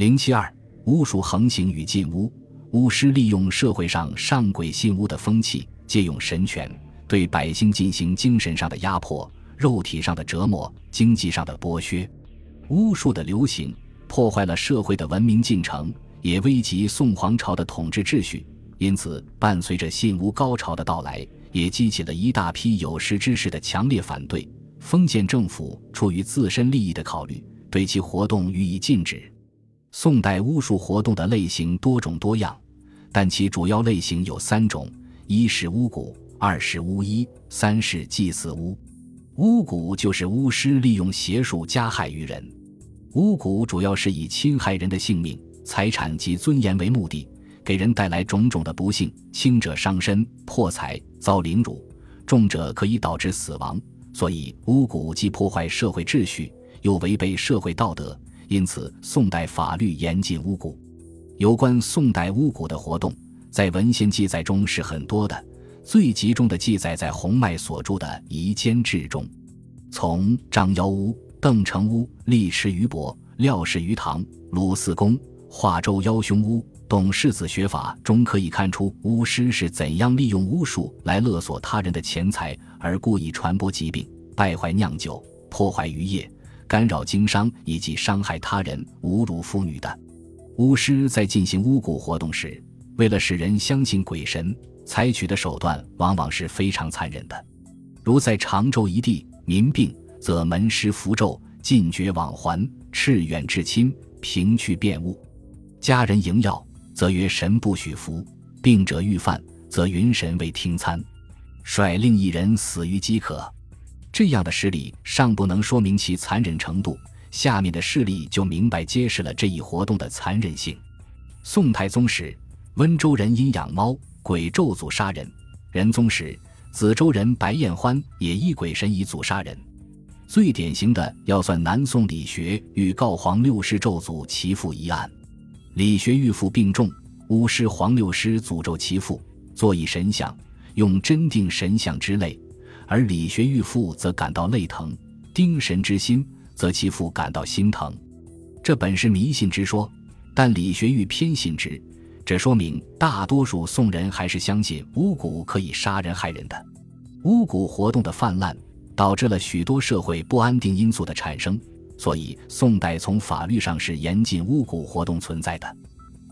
零七二，巫术横行与禁巫。巫师利用社会上上鬼信巫的风气，借用神权对百姓进行精神上的压迫、肉体上的折磨、经济上的剥削。巫术的流行破坏了社会的文明进程，也危及宋皇朝的统治秩序。因此，伴随着信巫高潮的到来，也激起了一大批有识之士的强烈反对。封建政府出于自身利益的考虑，对其活动予以禁止。宋代巫术活动的类型多种多样，但其主要类型有三种：一是巫蛊，二是巫医，三是祭祀巫。巫蛊就是巫师利用邪术加害于人。巫蛊主要是以侵害人的性命、财产及尊严为目的，给人带来种种的不幸，轻者伤身、破财、遭凌辱，重者可以导致死亡。所以，巫蛊既破坏社会秩序，又违背社会道德。因此，宋代法律严禁巫蛊。有关宋代巫蛊的活动，在文献记载中是很多的，最集中的记载在洪迈所著的《夷坚志》中。从张妖巫、邓成巫、厉池于伯、廖氏于堂、鲁四公、华州妖凶巫、董世子学法中，可以看出巫师是怎样利用巫术来勒索他人的钱财，而故意传播疾病、败坏酿酒、破坏渔业。干扰经商以及伤害他人、侮辱妇女的巫师，在进行巫蛊活动时，为了使人相信鬼神，采取的手段往往是非常残忍的。如在常州一地，民病则门师符咒，禁绝往还，斥远至亲，平去变物；家人迎药，则曰神不许服；病者欲犯，则云神未听餐，率令一人死于饥渴。这样的事例尚不能说明其残忍程度，下面的事例就明白揭示了这一活动的残忍性。宋太宗时，温州人因养猫鬼咒诅杀人；仁宗时，梓州人白彦欢也依鬼神以诅杀人。最典型的要算南宋李学与告黄六师咒诅其父一案。李学玉父病重，巫师黄六师诅咒其父，坐以神像，用真定神像之类。而李学玉父则感到泪疼，丁神之心，则其父感到心疼。这本是迷信之说，但李学玉偏信之，这说明大多数宋人还是相信巫蛊可以杀人害人的。巫蛊活动的泛滥，导致了许多社会不安定因素的产生，所以宋代从法律上是严禁巫蛊活动存在的。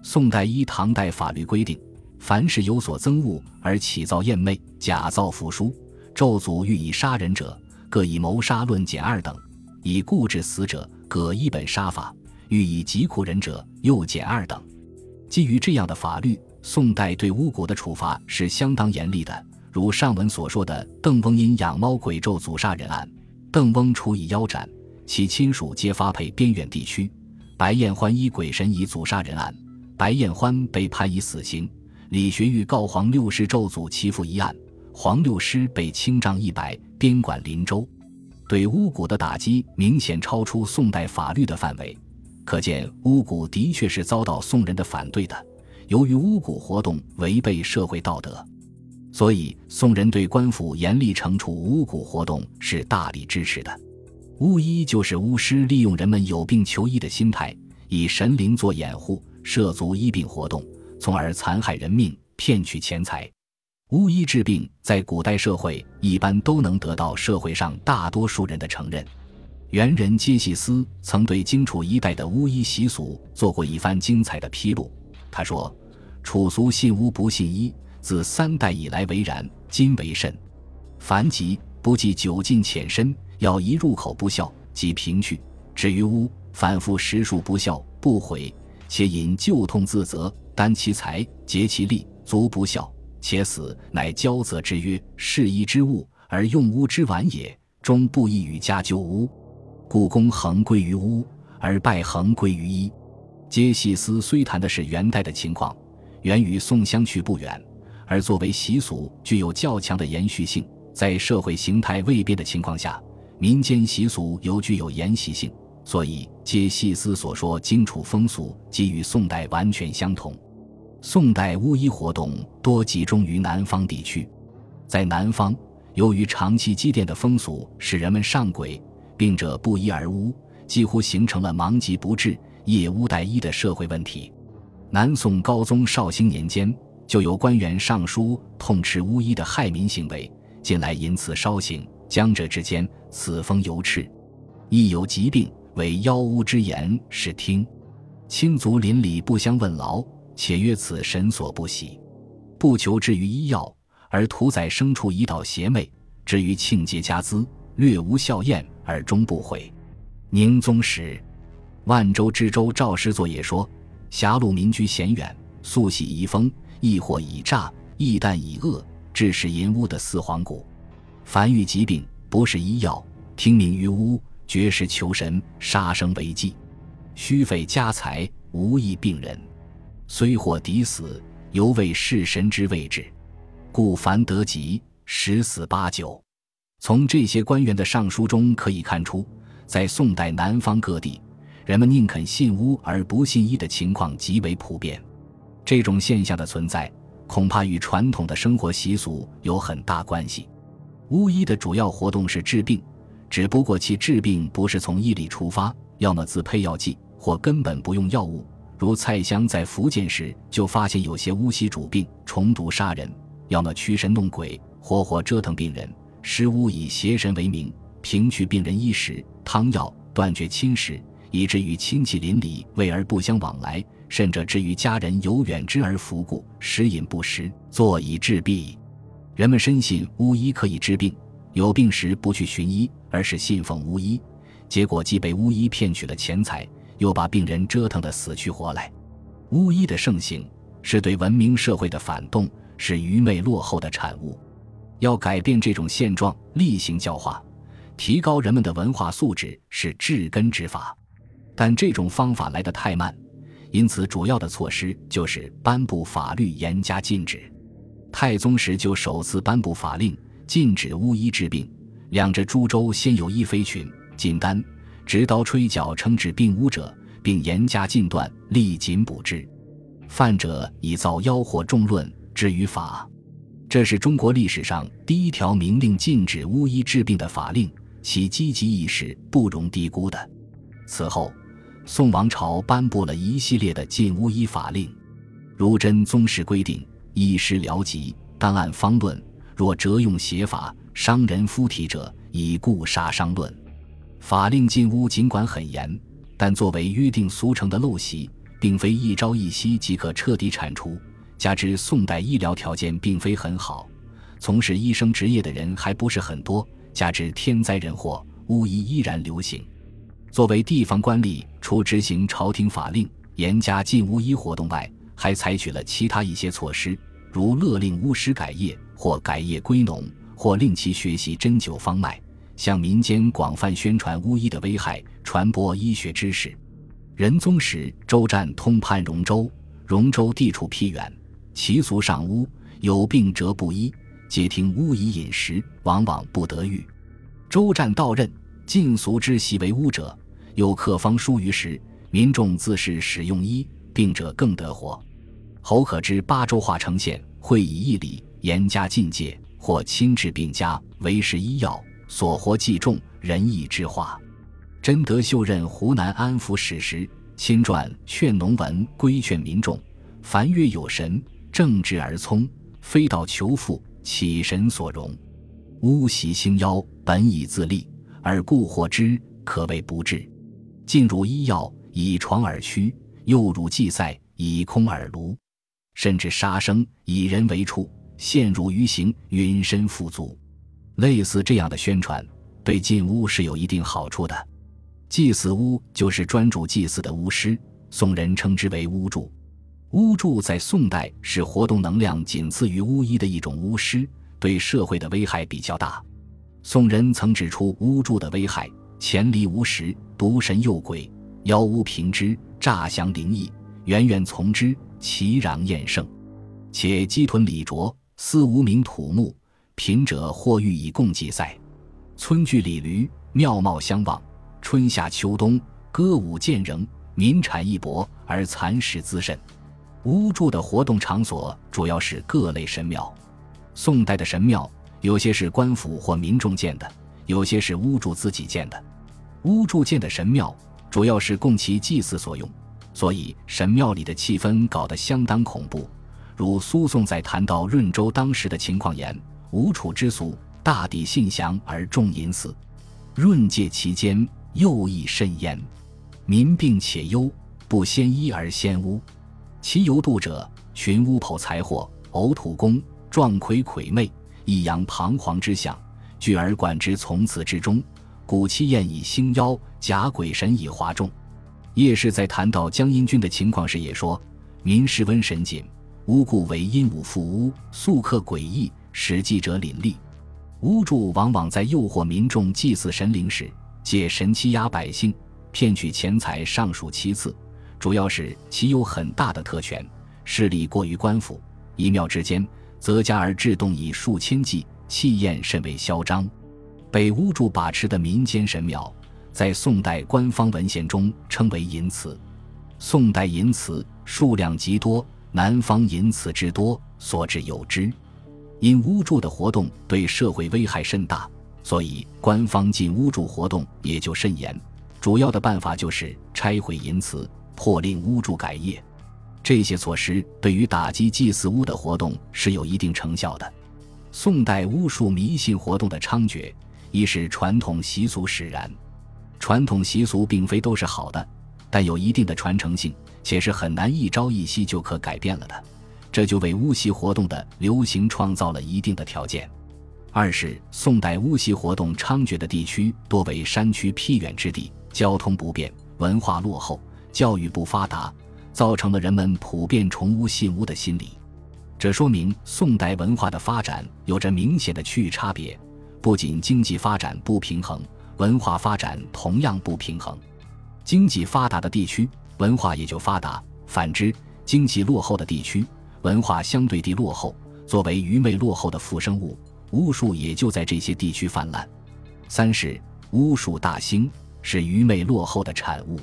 宋代依唐代法律规定，凡是有所憎恶而起造艳媚、假造符书。咒诅欲以杀人者，各以谋杀论减二等；以固致死者，各一本杀法；欲以疾苦人者，又减二等。基于这样的法律，宋代对巫蛊的处罚是相当严厉的。如上文所说的邓翁因养猫鬼咒诅杀人案，邓翁处以腰斩，其亲属皆发配边远地区；白彦欢依鬼神以诅杀人案，白彦欢被判以死刑；李学玉告黄六世咒诅其父一案。黄六师被清杖一百，边管林州，对巫蛊的打击明显超出宋代法律的范围，可见巫蛊的确是遭到宋人的反对的。由于巫蛊活动违背社会道德，所以宋人对官府严厉惩处巫蛊活动是大力支持的。巫医就是巫师利用人们有病求医的心态，以神灵做掩护，涉足医病活动，从而残害人命，骗取钱财。巫医治病在古代社会一般都能得到社会上大多数人的承认。元人揭细思曾对荆楚一带的巫医习俗做过一番精彩的披露。他说：“楚俗信巫不信医，自三代以来为然，今为甚。凡疾不计酒尽浅深，药一入口不效，即平去。至于巫，反复十数不效，不悔，且引旧痛自责，担其财，竭其力，足不效。”且死，乃骄责之曰：“是医之物，而用屋之晚也，终不易与家就屋。故公恒归于巫，而败恒归于医。”皆细思虽谈的是元代的情况，元与宋相去不远，而作为习俗具有较强的延续性。在社会形态未变的情况下，民间习俗又具有沿袭性，所以皆细思所说荆楚风俗，即与宋代完全相同。宋代巫医活动多集中于南方地区，在南方，由于长期积淀的风俗使人们上鬼，病者不医而巫，几乎形成了盲疾不治、夜巫代医的社会问题。南宋高宗绍兴年间，就有官员上书痛斥巫医的害民行为，近来因此稍醒。江浙之间，此风犹炽。亦有疾病，为妖巫之言，是听。亲族邻里不相问劳，且曰此神所不喜，不求治于医药，而屠宰牲畜以导邪魅。至于庆节家资，略无效验，而终不悔。宁宗时，万州知州赵师作也说：狭路民居险远，素喜遗风，亦或以诈，亦旦以恶，致使淫污的四皇谷。凡遇疾病，不是医药，听命于巫，绝世求神，杀生为祭，虚费家财，无益病人。虽或敌死，犹为弑神之位置，故凡得疾，十死八九。从这些官员的上书中可以看出，在宋代南方各地，人们宁肯信巫而不信医的情况极为普遍。这种现象的存在，恐怕与传统的生活习俗有很大关系。巫医的主要活动是治病，只不过其治病不是从医理出发，要么自配药剂，或根本不用药物。如蔡襄在福建时就发现有些巫习主病，重毒杀人；要么驱神弄鬼，活活折腾病人。施巫以邪神为名，平去病人衣食、汤药，断绝亲事，以至于亲戚邻里为而不相往来，甚至至于家人有远之而服故，食饮不食，坐以治病。人们深信巫医可以治病，有病时不去寻医，而是信奉巫医，结果既被巫医骗取了钱财，又把病人折腾得死去活来。巫医的盛行是对文明社会的反动，是愚昧落后的产物。要改变这种现状，厉行教化，提高人们的文化素质是治根之法，但这种方法来得太慢，因此主要的措施就是颁布法律，严加禁止。太宗时就首次颁布法令，禁止巫医治病。两浙诸州先有医妃群，锦丹，执刀吹角称治病巫者，并严加禁断，力禁补治。犯者以造妖惑众论，置于法。这是中国历史上第一条明令禁止巫医治病的法令，其积极意识不容低估的。此后，宋王朝颁布了一系列的禁巫医法令，如真宗时规定。医师疗疾，当按方论；若折用邪法，伤人夫体者，以故杀伤论。法令禁巫尽管很严，但作为约定俗成的陋习，并非一朝一夕即可彻底铲除。加之宋代医疗条件并非很好，从事医生职业的人还不是很多，加之天灾人祸，巫医依然流行。作为地方官吏，除执行朝廷法令、严加禁巫医活动外，还采取了其他一些措施。如勒令巫师改业，或改业归农，或令其学习针灸方脉，向民间广泛宣传巫医的危害，传播医学知识。仁宗时，周湛通判荣州，荣州地处僻远，其俗尚巫，有病则不医，皆听巫医饮食，往往不得愈。周湛到任，禁俗之习为巫者，有客方疏于时，民众自是使用医，病者更得活。侯可知八州化呈现，会以义理严加禁戒，或亲治病家，为食医药，所活计重，仁义之化。真德秀任湖南安抚使时，亲撰劝农文，规劝民众：凡曰有神，正直而聪，非道求富，岂神所容？巫习兴妖，本以自立，而故惑之，可谓不治。进入医药，以床而驱；诱入祭赛，以空而炉。甚至杀生，以人为畜，陷入鱼刑，云身富足。类似这样的宣传，对禁巫是有一定好处的。祭祀巫就是专主祭祀的巫师，宋人称之为巫祝。巫祝在宋代是活动能量仅次于巫医的一种巫师，对社会的危害比较大。宋人曾指出巫祝的危害：潜离无实，毒神诱鬼，妖巫平之，诈降灵异，远远从之。其壤厌胜，且鸡豚李卓，思无名土木，贫者或欲以共祭赛。村聚里驴，庙貌相望。春夏秋冬，歌舞渐仍，民产一薄，而蚕食滋甚。巫祝的活动场所主要是各类神庙。宋代的神庙，有些是官府或民众建的，有些是巫祝自己建的。巫祝建的神庙，主要是供其祭祀所用。所以神庙里的气氛搞得相当恐怖。如苏颂在谈到润州当时的情况言：“吴楚之俗，大抵信降而重淫祀。润界其间，又亦甚焉。民病且忧，不先医而先巫。其犹度者，群巫剖财货，呕土公，壮魁魁媚，异扬彷徨之象，聚而管之，从此之中。古期宴以兴妖，假鬼神以哗众。”叶氏在谈到江阴君的情况时也说：“民事瘟神紧。”巫故为阴武复巫，素克诡异，使祭者凛厉。巫祝往往在诱惑民众祭祀神灵时，借神欺压百姓，骗取钱财尚属其次，主要是其有很大的特权，势力过于官府。一庙之间，则加而制动以数千计，气焰甚为嚣张。被巫祝把持的民间神庙，在宋代官方文献中称为淫祠。宋代淫祠数量极多。南方淫祠之多，所至有之。因巫祝的活动对社会危害甚大，所以官方禁巫祝活动也就甚严。主要的办法就是拆毁淫祠，迫令巫祝改业。这些措施对于打击祭祀巫的活动是有一定成效的。宋代巫术迷信活动的猖獗，一是传统习俗使然。传统习俗并非都是好的，但有一定的传承性。且是很难一朝一夕就可改变了的，这就为巫习活动的流行创造了一定的条件。二是宋代巫习活动猖獗的地区多为山区僻远之地，交通不便，文化落后，教育不发达，造成了人们普遍崇巫信巫的心理。这说明宋代文化的发展有着明显的区域差别，不仅经济发展不平衡，文化发展同样不平衡。经济发达的地区。文化也就发达，反之，经济落后的地区，文化相对地落后。作为愚昧落后的附生物，巫术也就在这些地区泛滥。三是巫术大兴，是愚昧落后的产物。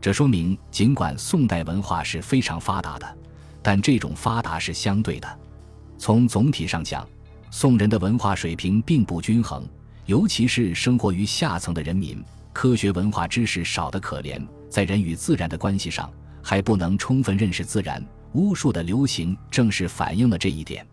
这说明，尽管宋代文化是非常发达的，但这种发达是相对的。从总体上讲，宋人的文化水平并不均衡，尤其是生活于下层的人民，科学文化知识少得可怜。在人与自然的关系上，还不能充分认识自然。巫术的流行正是反映了这一点。